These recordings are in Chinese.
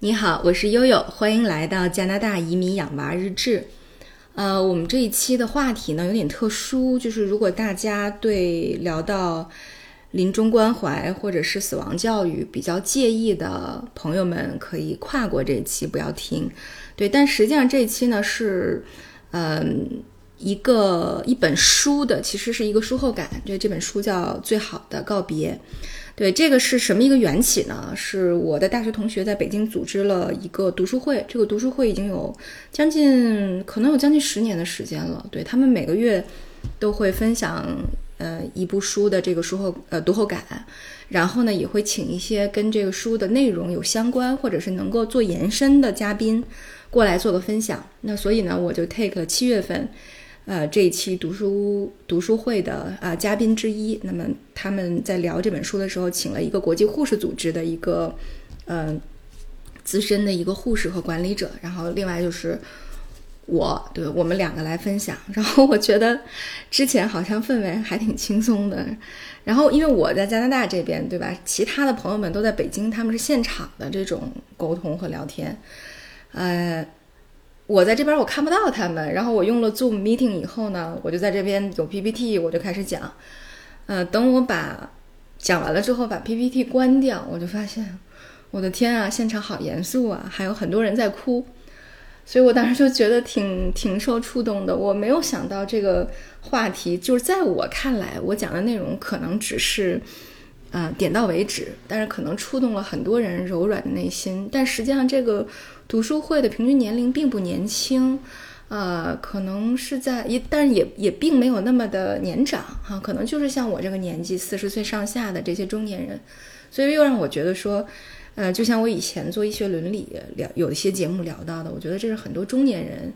你好，我是悠悠，欢迎来到加拿大移民养娃日志。呃，我们这一期的话题呢有点特殊，就是如果大家对聊到临终关怀或者是死亡教育比较介意的朋友们，可以跨过这一期不要听。对，但实际上这一期呢是，嗯，一个一本书的，其实是一个书后感。对，这本书叫《最好的告别》。对，这个是什么一个缘起呢？是我的大学同学在北京组织了一个读书会，这个读书会已经有将近可能有将近十年的时间了。对他们每个月都会分享呃一部书的这个书后呃读后感，然后呢也会请一些跟这个书的内容有相关或者是能够做延伸的嘉宾过来做个分享。那所以呢我就 take 七月份。呃，这一期读书读书会的啊嘉宾之一，那么他们在聊这本书的时候，请了一个国际护士组织的一个嗯资深的一个护士和管理者，然后另外就是我对我们两个来分享。然后我觉得之前好像氛围还挺轻松的，然后因为我在加拿大这边，对吧？其他的朋友们都在北京，他们是现场的这种沟通和聊天，呃。我在这边我看不到他们，然后我用了 Zoom meeting 以后呢，我就在这边有 PPT，我就开始讲。呃，等我把讲完了之后，把 PPT 关掉，我就发现，我的天啊，现场好严肃啊，还有很多人在哭。所以我当时就觉得挺挺受触动的。我没有想到这个话题，就是在我看来，我讲的内容可能只是，呃，点到为止，但是可能触动了很多人柔软的内心。但实际上这个。读书会的平均年龄并不年轻，呃，可能是在也，但是也也并没有那么的年长哈，可能就是像我这个年纪四十岁上下的这些中年人，所以又让我觉得说，呃，就像我以前做医学伦理聊有一些节目聊到的，我觉得这是很多中年人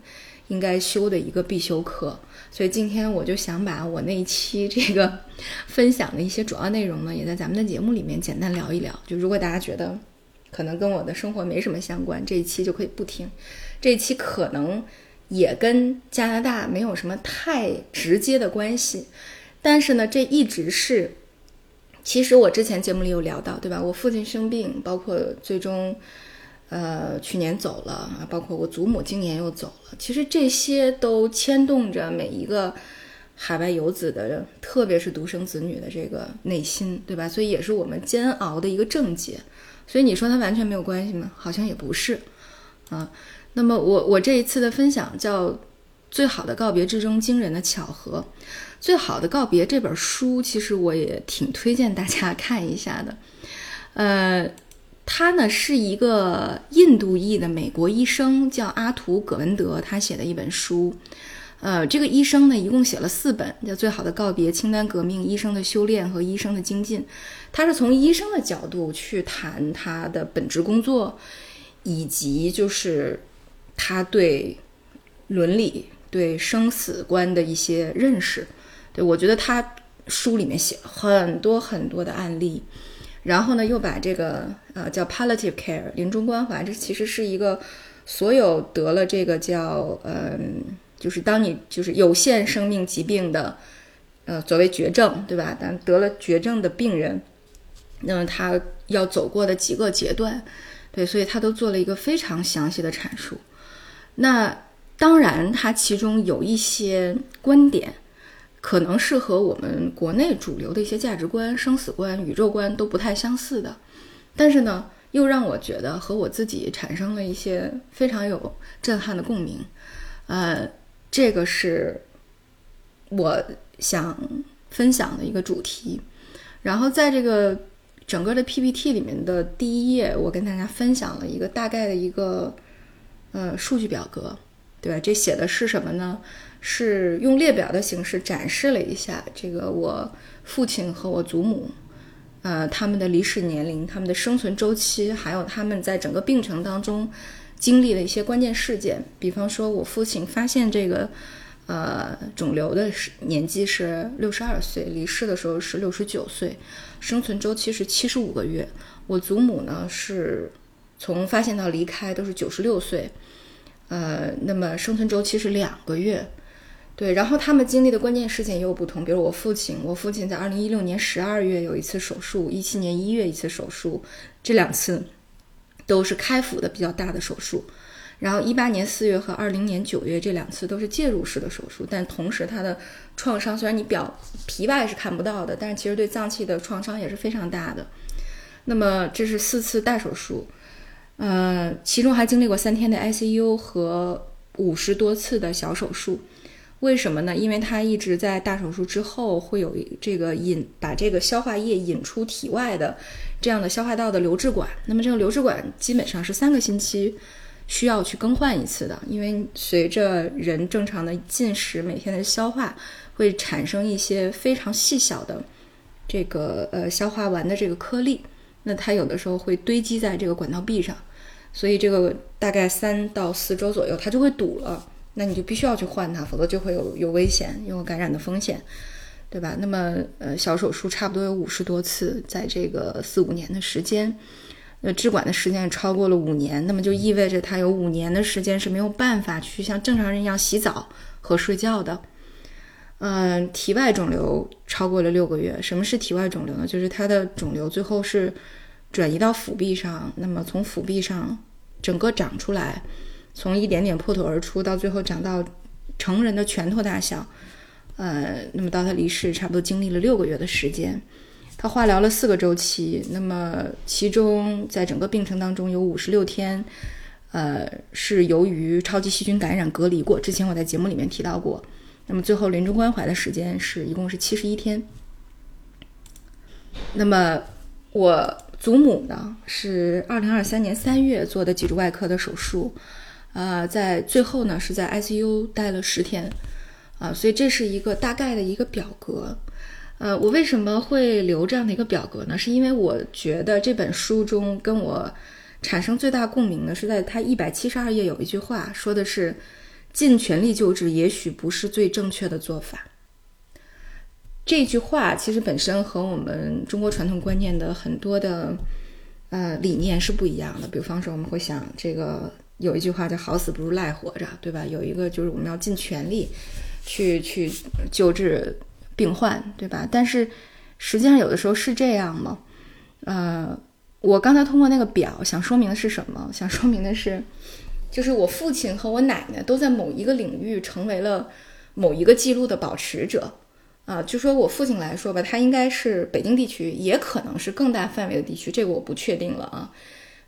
应该修的一个必修课，所以今天我就想把我那一期这个分享的一些主要内容呢，也在咱们的节目里面简单聊一聊，就如果大家觉得。可能跟我的生活没什么相关，这一期就可以不听。这一期可能也跟加拿大没有什么太直接的关系，但是呢，这一直是，其实我之前节目里有聊到，对吧？我父亲生病，包括最终，呃，去年走了啊，包括我祖母今年又走了，其实这些都牵动着每一个海外游子的，特别是独生子女的这个内心，对吧？所以也是我们煎熬的一个症结。所以你说它完全没有关系吗？好像也不是，啊。那么我我这一次的分享叫《最好的告别之中惊人的巧合》。《最好的告别》这本书其实我也挺推荐大家看一下的。呃，他呢是一个印度裔的美国医生，叫阿图·葛文德，他写的一本书。呃，这个医生呢，一共写了四本，叫《最好的告别》、《清单革命》、《医生的修炼》和《医生的精进》。他是从医生的角度去谈他的本职工作，以及就是他对伦理、对生死观的一些认识。对我觉得他书里面写了很多很多的案例，然后呢，又把这个呃叫 palliative care 临终关怀，这其实是一个所有得了这个叫嗯。就是当你就是有限生命疾病的，呃，所谓绝症，对吧？但得了绝症的病人，那么他要走过的几个阶段，对，所以他都做了一个非常详细的阐述。那当然，他其中有一些观点，可能是和我们国内主流的一些价值观、生死观、宇宙观都不太相似的，但是呢，又让我觉得和我自己产生了一些非常有震撼的共鸣，呃。这个是我想分享的一个主题，然后在这个整个的 PPT 里面的第一页，我跟大家分享了一个大概的一个呃数据表格，对吧？这写的是什么呢？是用列表的形式展示了一下这个我父亲和我祖母，呃，他们的离世年龄、他们的生存周期，还有他们在整个病程当中。经历的一些关键事件，比方说，我父亲发现这个，呃，肿瘤的年纪是六十二岁，离世的时候是六十九岁，生存周期是七十五个月。我祖母呢，是从发现到离开都是九十六岁，呃，那么生存周期是两个月。对，然后他们经历的关键事件也有不同，比如我父亲，我父亲在二零一六年十二月有一次手术，一七年一月一次手术，这两次。都是开腹的比较大的手术。然后一八年四月和二零年九月这两次都是介入式的手术，但同时他的创伤虽然你表皮外是看不到的，但是其实对脏器的创伤也是非常大的。那么这是四次大手术，呃，其中还经历过三天的 ICU 和五十多次的小手术。为什么呢？因为它一直在大手术之后会有这个引把这个消化液引出体外的这样的消化道的留置管。那么这个留置管基本上是三个星期。需要去更换一次的，因为随着人正常的进食，每天的消化会产生一些非常细小的这个呃消化完的这个颗粒，那它有的时候会堆积在这个管道壁上，所以这个大概三到四周左右它就会堵了，那你就必须要去换它，否则就会有有危险，有感染的风险，对吧？那么呃小手术差不多有五十多次，在这个四五年的时间。呃，置管的时间也超过了五年，那么就意味着他有五年的时间是没有办法去像正常人一样洗澡和睡觉的。嗯，体外肿瘤超过了六个月。什么是体外肿瘤呢？就是它的肿瘤最后是转移到腹壁上，那么从腹壁上整个长出来，从一点点破土而出，到最后长到成人的拳头大小。呃，那么到他离世，差不多经历了六个月的时间。他化疗了四个周期，那么其中在整个病程当中有五十六天，呃，是由于超级细菌感染隔离过。之前我在节目里面提到过。那么最后临终关怀的时间是一共是七十一天。那么我祖母呢是二零二三年三月做的脊柱外科的手术，呃，在最后呢是在 ICU 待了十天，啊，所以这是一个大概的一个表格。呃，我为什么会留这样的一个表格呢？是因为我觉得这本书中跟我产生最大共鸣的是，在它一百七十二页有一句话，说的是“尽全力救治也许不是最正确的做法”。这句话其实本身和我们中国传统观念的很多的呃理念是不一样的。比方说，我们会想，这个有一句话叫“好死不如赖活着”，对吧？有一个就是我们要尽全力去去救治。病患对吧？但是实际上有的时候是这样吗？呃，我刚才通过那个表想说明的是什么？想说明的是，就是我父亲和我奶奶都在某一个领域成为了某一个记录的保持者啊。就说我父亲来说吧，他应该是北京地区，也可能是更大范围的地区，这个我不确定了啊。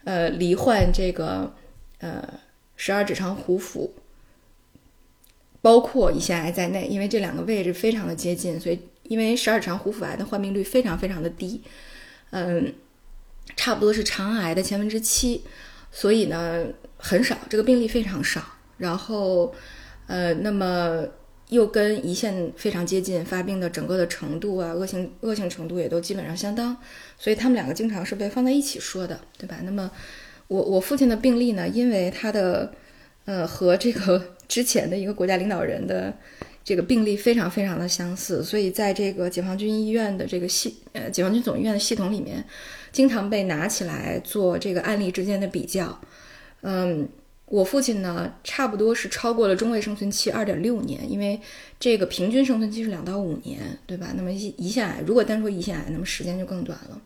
呃，罹患这个呃十二指肠壶腹。包括胰腺癌在内，因为这两个位置非常的接近，所以因为十二指肠壶腹癌的患病率非常非常的低，嗯，差不多是肠癌的千分之七，所以呢很少，这个病例非常少。然后，呃，那么又跟胰腺非常接近，发病的整个的程度啊，恶性恶性程度也都基本上相当，所以他们两个经常是被放在一起说的，对吧？那么我我父亲的病例呢，因为他的呃和这个。之前的一个国家领导人的这个病例非常非常的相似，所以在这个解放军医院的这个系呃解放军总医院的系统里面，经常被拿起来做这个案例之间的比较。嗯，我父亲呢，差不多是超过了中位生存期二点六年，因为这个平均生存期是两到五年，对吧？那么胰胰腺癌如果单说胰腺癌，那么时间就更短了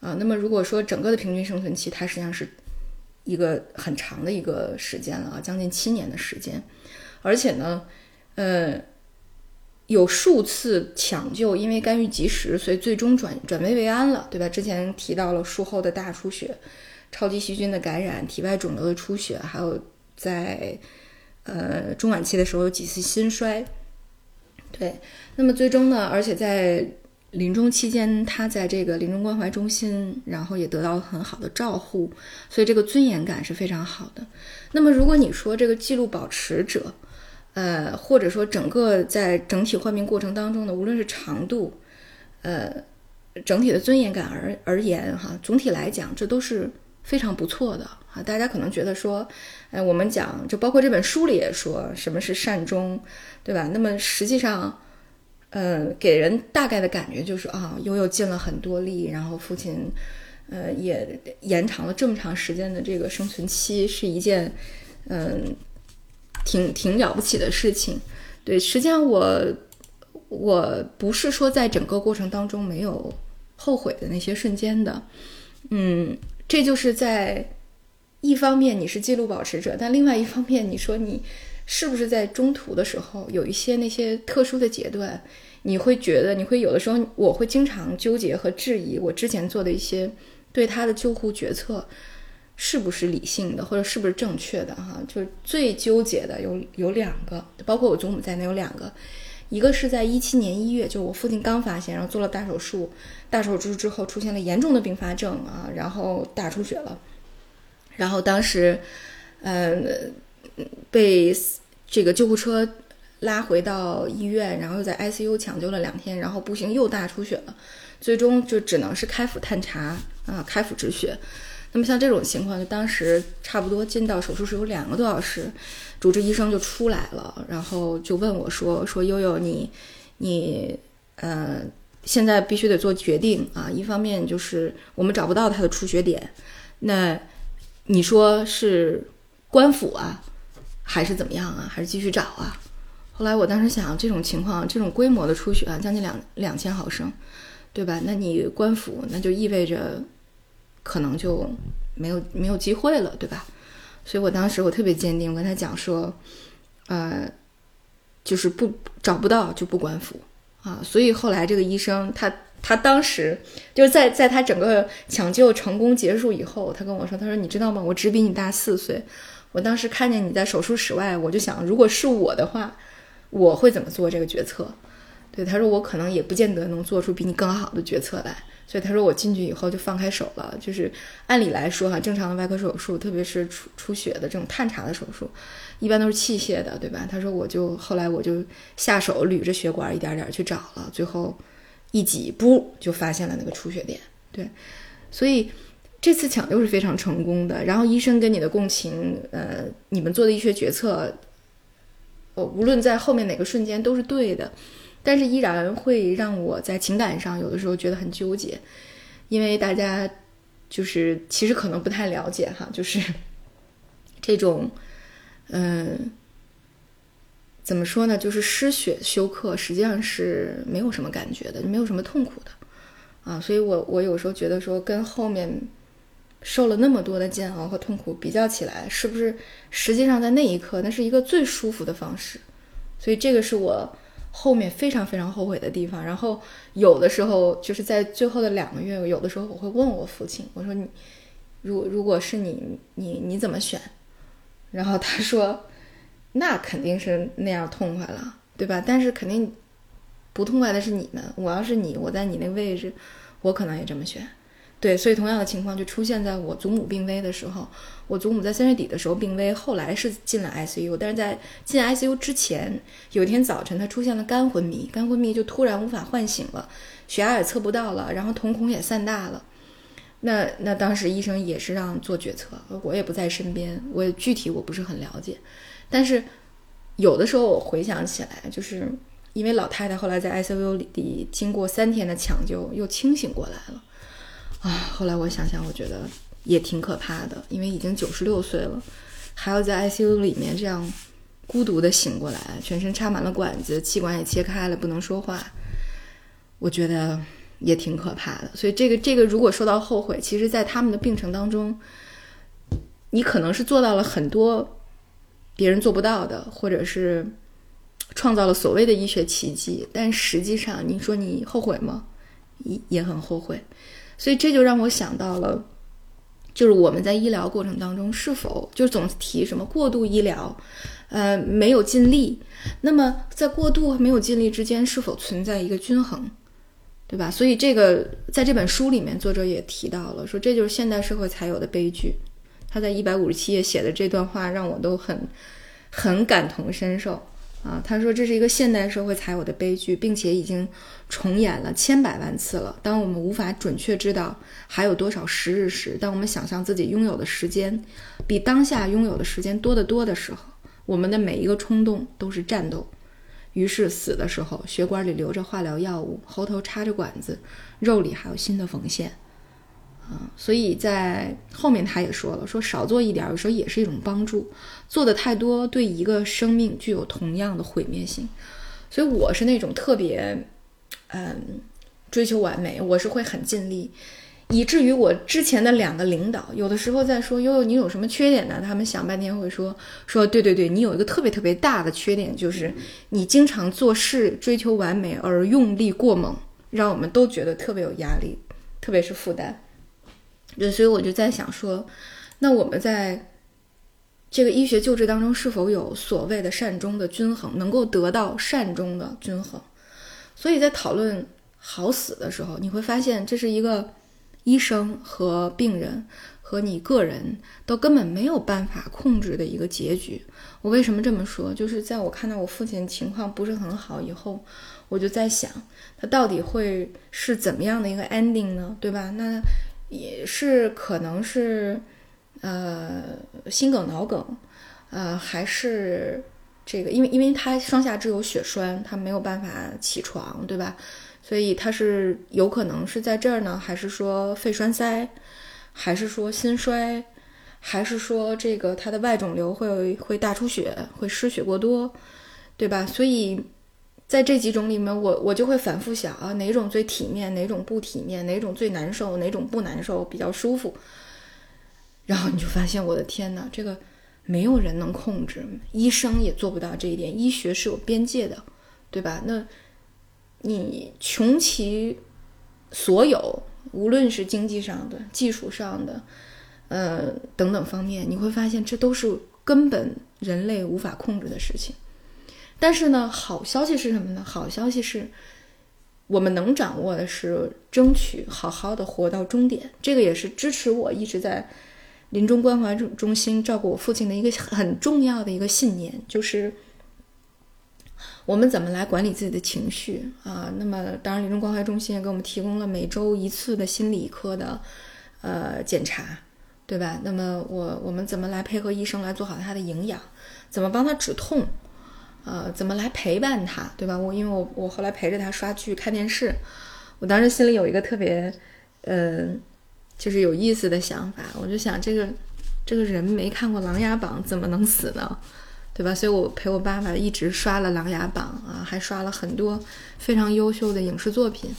啊。那么如果说整个的平均生存期，它实际上是。一个很长的一个时间了啊，将近七年的时间，而且呢，呃，有数次抢救，因为干预及时，所以最终转转危为安了，对吧？之前提到了术后的大出血、超级细菌的感染、体外肿瘤的出血，还有在呃中晚期的时候有几次心衰，对，那么最终呢，而且在。临终期间，他在这个临终关怀中心，然后也得到了很好的照护，所以这个尊严感是非常好的。那么，如果你说这个记录保持者，呃，或者说整个在整体患病过程当中呢，无论是长度，呃，整体的尊严感而而言，哈，总体来讲，这都是非常不错的啊。大家可能觉得说，哎，我们讲，就包括这本书里也说什么是善终，对吧？那么实际上。呃，给人大概的感觉就是啊，悠悠尽了很多力，然后父亲，呃，也延长了这么长时间的这个生存期，是一件，嗯，挺挺了不起的事情。对，实际上我我不是说在整个过程当中没有后悔的那些瞬间的，嗯，这就是在一方面你是记录保持者，但另外一方面，你说你是不是在中途的时候有一些那些特殊的阶段，你会觉得你会有的时候，我会经常纠结和质疑我之前做的一些对他的救护决策是不是理性的，或者是不是正确的哈？就是最纠结的有有两个，包括我祖母在内有两个，一个是在一七年一月，就我父亲刚发现，然后做了大手术，大手术之后出现了严重的并发症啊，然后大出血了。然后当时，嗯，被这个救护车拉回到医院，然后又在 ICU 抢救了两天，然后不行又大出血了，最终就只能是开腹探查啊，开腹止血。那么像这种情况，就当时差不多进到手术室有两个多小时，主治医生就出来了，然后就问我说：“说悠悠，你你呃，现在必须得做决定啊，一方面就是我们找不到他的出血点，那。”你说是官府啊，还是怎么样啊？还是继续找啊？后来我当时想，这种情况，这种规模的出血啊，将近两两千毫升，对吧？那你官府，那就意味着可能就没有没有机会了，对吧？所以我当时我特别坚定，我跟他讲说，呃，就是不找不到就不官府啊。所以后来这个医生他。他当时就是在在他整个抢救成功结束以后，他跟我说：“他说你知道吗？我只比你大四岁。我当时看见你在手术室外，我就想，如果是我的话，我会怎么做这个决策？对，他说我可能也不见得能做出比你更好的决策来。所以他说我进去以后就放开手了。就是按理来说哈，正常的外科手术，特别是出出血的这种探查的手术，一般都是器械的，对吧？他说我就后来我就下手捋着血管一点点去找了，最后。一挤，不就发现了那个出血点？对，所以这次抢救是非常成功的。然后医生跟你的共情，呃，你们做的医学决策，我无论在后面哪个瞬间都是对的，但是依然会让我在情感上有的时候觉得很纠结，因为大家就是其实可能不太了解哈，就是这种，嗯。怎么说呢？就是失血休克，实际上是没有什么感觉的，没有什么痛苦的，啊，所以我我有时候觉得说，跟后面受了那么多的煎熬和痛苦比较起来，是不是实际上在那一刻，那是一个最舒服的方式？所以这个是我后面非常非常后悔的地方。然后有的时候就是在最后的两个月，有的时候我会问我父亲，我说你，如如果是你，你你怎么选？然后他说。那肯定是那样痛快了，对吧？但是肯定不痛快的是你们。我要是你，我在你那位置，我可能也这么选。对，所以同样的情况就出现在我祖母病危的时候。我祖母在三月底的时候病危，后来是进了 ICU，但是在进 ICU 之前，有一天早晨她出现了肝昏迷，肝昏迷就突然无法唤醒了，血压也测不到了，然后瞳孔也散大了。那那当时医生也是让做决策，我也不在身边，我也具体我不是很了解。但是，有的时候我回想起来，就是因为老太太后来在 ICU 里经过三天的抢救，又清醒过来了，啊，后来我想想，我觉得也挺可怕的，因为已经九十六岁了，还要在 ICU 里面这样孤独的醒过来，全身插满了管子，气管也切开了，不能说话，我觉得也挺可怕的。所以这个这个，如果说到后悔，其实，在他们的病程当中，你可能是做到了很多。别人做不到的，或者是创造了所谓的医学奇迹，但实际上，你说你后悔吗？也也很后悔。所以这就让我想到了，就是我们在医疗过程当中是否就总提什么过度医疗，呃，没有尽力。那么在过度和没有尽力之间，是否存在一个均衡，对吧？所以这个在这本书里面，作者也提到了，说这就是现代社会才有的悲剧。他在一百五十七页写的这段话让我都很，很感同身受啊。他说这是一个现代社会才有的悲剧，并且已经重演了千百万次了。当我们无法准确知道还有多少时日时，当我们想象自己拥有的时间比当下拥有的时间多得多的时候，我们的每一个冲动都是战斗。于是死的时候，血管里流着化疗药物，喉头插着管子，肉里还有新的缝线。所以在后面他也说了，说少做一点，有时候也是一种帮助；做的太多，对一个生命具有同样的毁灭性。所以我是那种特别，嗯，追求完美，我是会很尽力，以至于我之前的两个领导，有的时候在说悠悠你有什么缺点呢？他们想半天会说说对对对，你有一个特别特别大的缺点，就是你经常做事追求完美而用力过猛，让我们都觉得特别有压力，特别是负担。对，所以我就在想说，那我们在这个医学救治当中是否有所谓的善终的均衡，能够得到善终的均衡？所以在讨论好死的时候，你会发现这是一个。医生和病人和你个人都根本没有办法控制的一个结局。我为什么这么说？就是在我看到我父亲情况不是很好以后，我就在想，他到底会是怎么样的一个 ending 呢？对吧？那也是可能是呃心梗、脑梗，呃还是这个，因为因为他双下肢有血栓，他没有办法起床，对吧？所以他是有可能是在这儿呢，还是说肺栓塞，还是说心衰，还是说这个他的外肿瘤会会大出血，会失血过多，对吧？所以在这几种里面，我我就会反复想啊，哪种最体面，哪种不体面，哪种最难受，哪种不难受，比较舒服。然后你就发现，我的天哪，这个没有人能控制，医生也做不到这一点，医学是有边界的，对吧？那。你穷其所有，无论是经济上的、技术上的，呃等等方面，你会发现这都是根本人类无法控制的事情。但是呢，好消息是什么呢？好消息是，我们能掌握的是争取好好的活到终点。这个也是支持我一直在临终关怀中中心照顾我父亲的一个很重要的一个信念，就是。我们怎么来管理自己的情绪啊？那么，当然，临终关怀中心也给我们提供了每周一次的心理科的呃检查，对吧？那么，我我们怎么来配合医生来做好他的营养？怎么帮他止痛？呃，怎么来陪伴他，对吧？我因为我我后来陪着他刷剧看电视，我当时心里有一个特别呃就是有意思的想法，我就想这个这个人没看过《琅琊榜》，怎么能死呢？对吧？所以我陪我爸爸一直刷了《琅琊榜》啊，还刷了很多非常优秀的影视作品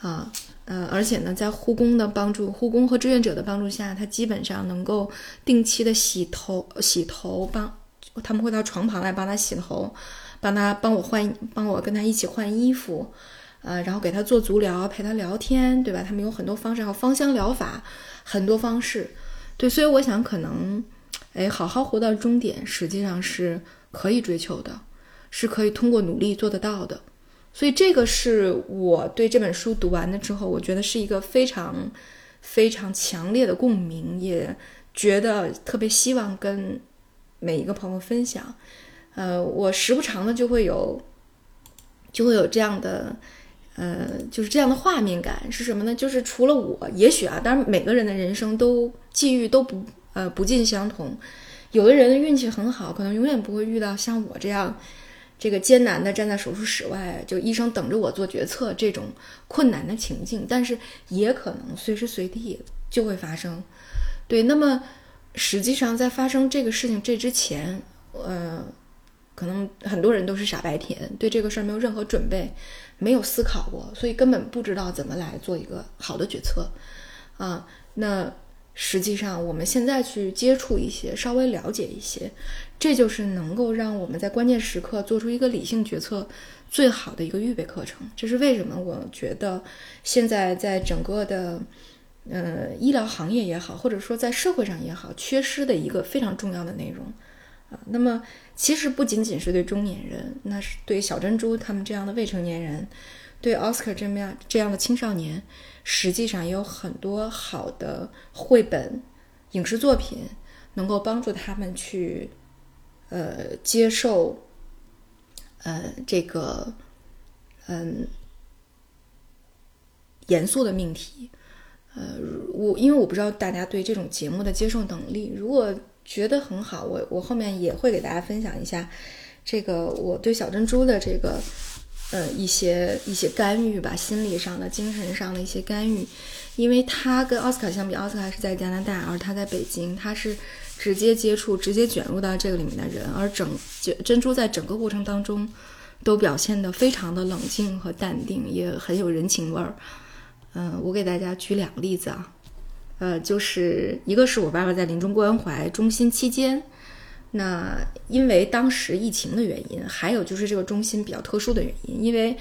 啊，呃，而且呢，在护工的帮助、护工和志愿者的帮助下，他基本上能够定期的洗头、洗头，帮他们会到床旁来帮他洗头，帮他帮我换、帮我跟他一起换衣服，呃，然后给他做足疗，陪他聊天，对吧？他们有很多方式，还有芳香疗法，很多方式，对，所以我想可能。哎，好好活到终点，实际上是可以追求的，是可以通过努力做得到的。所以这个是我对这本书读完了之后，我觉得是一个非常非常强烈的共鸣，也觉得特别希望跟每一个朋友分享。呃，我时不常的就会有，就会有这样的，呃，就是这样的画面感是什么呢？就是除了我，也许啊，当然每个人的人生都际遇都不。呃，不尽相同，有的人运气很好，可能永远不会遇到像我这样，这个艰难的站在手术室外，就医生等着我做决策这种困难的情境。但是也可能随时随地就会发生。对，那么实际上在发生这个事情这之前，呃，可能很多人都是傻白甜，对这个事儿没有任何准备，没有思考过，所以根本不知道怎么来做一个好的决策啊。那。实际上，我们现在去接触一些，稍微了解一些，这就是能够让我们在关键时刻做出一个理性决策最好的一个预备课程。这是为什么？我觉得现在在整个的，呃，医疗行业也好，或者说在社会上也好，缺失的一个非常重要的内容啊。那么，其实不仅仅是对中年人，那是对小珍珠他们这样的未成年人，对奥斯卡这么样这样的青少年。实际上也有很多好的绘本、影视作品，能够帮助他们去，呃，接受，呃，这个，嗯，严肃的命题。呃，我因为我不知道大家对这种节目的接受能力，如果觉得很好，我我后面也会给大家分享一下这个我对小珍珠的这个。呃，一些一些干预吧，心理上的、精神上的一些干预，因为他跟奥斯卡相比，奥斯卡是在加拿大，而他在北京，他是直接接触、直接卷入到这个里面的人，而整珍珠在整个过程当中都表现得非常的冷静和淡定，也很有人情味儿。嗯，我给大家举两个例子啊，呃，就是一个是我爸爸在临终关怀中心期间，那因为当时疫情的原因，还有就是这个中心比较特殊的原因，因为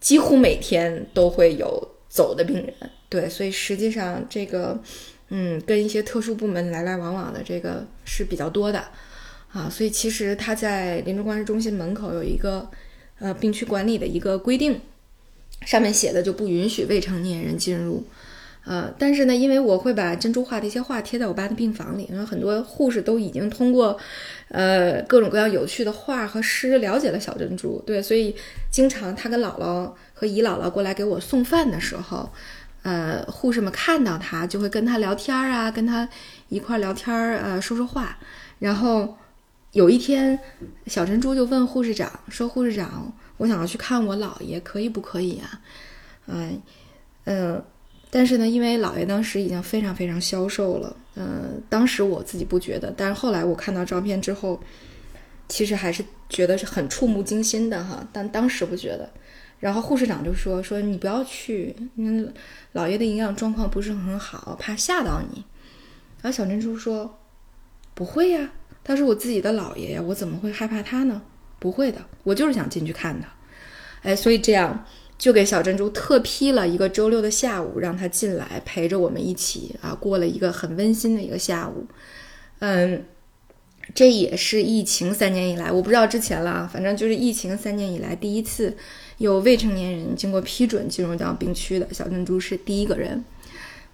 几乎每天都会有走的病人，对，所以实际上这个，嗯，跟一些特殊部门来来往往的这个是比较多的，啊，所以其实他在临终关怀中心门口有一个呃病区管理的一个规定。上面写的就不允许未成年人进入，呃，但是呢，因为我会把珍珠画的一些画贴在我爸的病房里，然后很多护士都已经通过，呃，各种各样有趣的画和诗了解了小珍珠，对，所以经常他跟姥姥和姨姥姥过来给我送饭的时候，呃，护士们看到他就会跟他聊天啊，跟他一块聊天儿，呃，说说话。然后有一天，小珍珠就问护士长说：“护士长。”我想要去看我姥爷，可以不可以啊？嗯嗯，但是呢，因为姥爷当时已经非常非常消瘦了，嗯，当时我自己不觉得，但是后来我看到照片之后，其实还是觉得是很触目惊心的哈。但当时不觉得。然后护士长就说：“说你不要去，因为姥爷的营养状况不是很好，怕吓到你。”然后小珍珠说：“不会呀，他是我自己的姥爷呀，我怎么会害怕他呢？”不会的，我就是想进去看他，哎，所以这样就给小珍珠特批了一个周六的下午，让他进来陪着我们一起啊，过了一个很温馨的一个下午。嗯，这也是疫情三年以来，我不知道之前了，反正就是疫情三年以来第一次有未成年人经过批准进入到病区的，小珍珠是第一个人。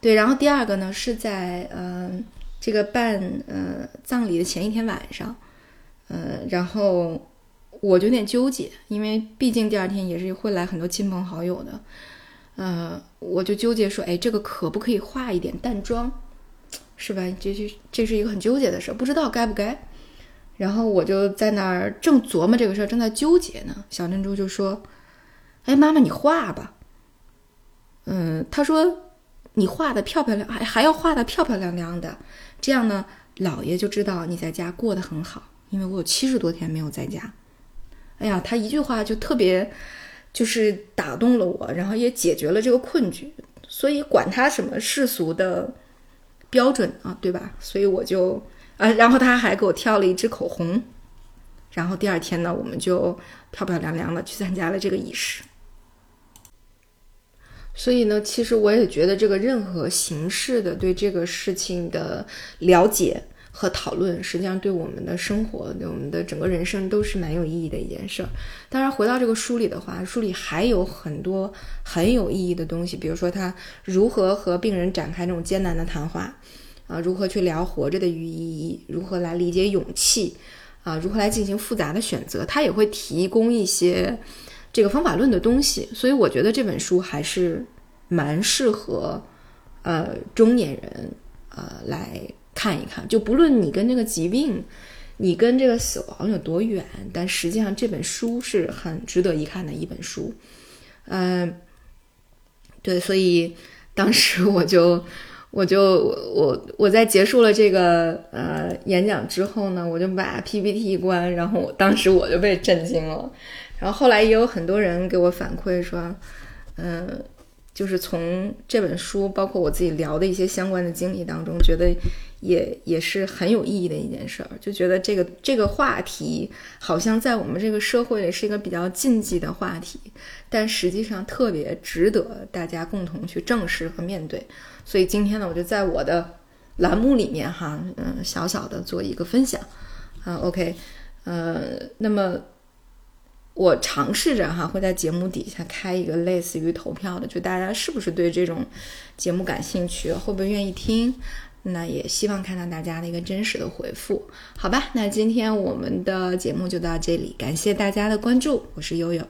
对，然后第二个呢是在嗯这个办呃葬礼的前一天晚上，呃，然后。我就有点纠结，因为毕竟第二天也是会来很多亲朋好友的，呃，我就纠结说，哎，这个可不可以化一点淡妆，是吧？这是这是一个很纠结的事，不知道该不该。然后我就在那儿正琢磨这个事儿，正在纠结呢。小珍珠就说：“哎，妈妈，你画吧。”嗯，他说：“你画的漂漂亮，还还要画的漂漂亮亮的，这样呢，姥爷就知道你在家过得很好，因为我有七十多天没有在家。”哎呀，他一句话就特别，就是打动了我，然后也解决了这个困局。所以管他什么世俗的标准啊，对吧？所以我就啊，然后他还给我挑了一支口红，然后第二天呢，我们就漂漂亮亮的去参加了这个仪式。所以呢，其实我也觉得这个任何形式的对这个事情的了解。和讨论，实际上对我们的生活、对我们的整个人生都是蛮有意义的一件事儿。当然，回到这个书里的话，书里还有很多很有意义的东西，比如说他如何和病人展开这种艰难的谈话，啊，如何去聊活着的意义，如何来理解勇气，啊，如何来进行复杂的选择，他也会提供一些这个方法论的东西。所以，我觉得这本书还是蛮适合呃中年人呃来。看一看，就不论你跟这个疾病，你跟这个死亡有多远，但实际上这本书是很值得一看的一本书。嗯，对，所以当时我就，我就我我在结束了这个呃演讲之后呢，我就把 PPT 关，然后我当时我就被震惊了。然后后来也有很多人给我反馈说，嗯。就是从这本书，包括我自己聊的一些相关的经历当中，觉得也也是很有意义的一件事儿。就觉得这个这个话题好像在我们这个社会里是一个比较禁忌的话题，但实际上特别值得大家共同去正视和面对。所以今天呢，我就在我的栏目里面哈，嗯，小小的做一个分享啊。OK，呃，那么。我尝试着哈，会在节目底下开一个类似于投票的，就大家是不是对这种节目感兴趣，会不会愿意听？那也希望看到大家的一个真实的回复，好吧？那今天我们的节目就到这里，感谢大家的关注，我是悠悠。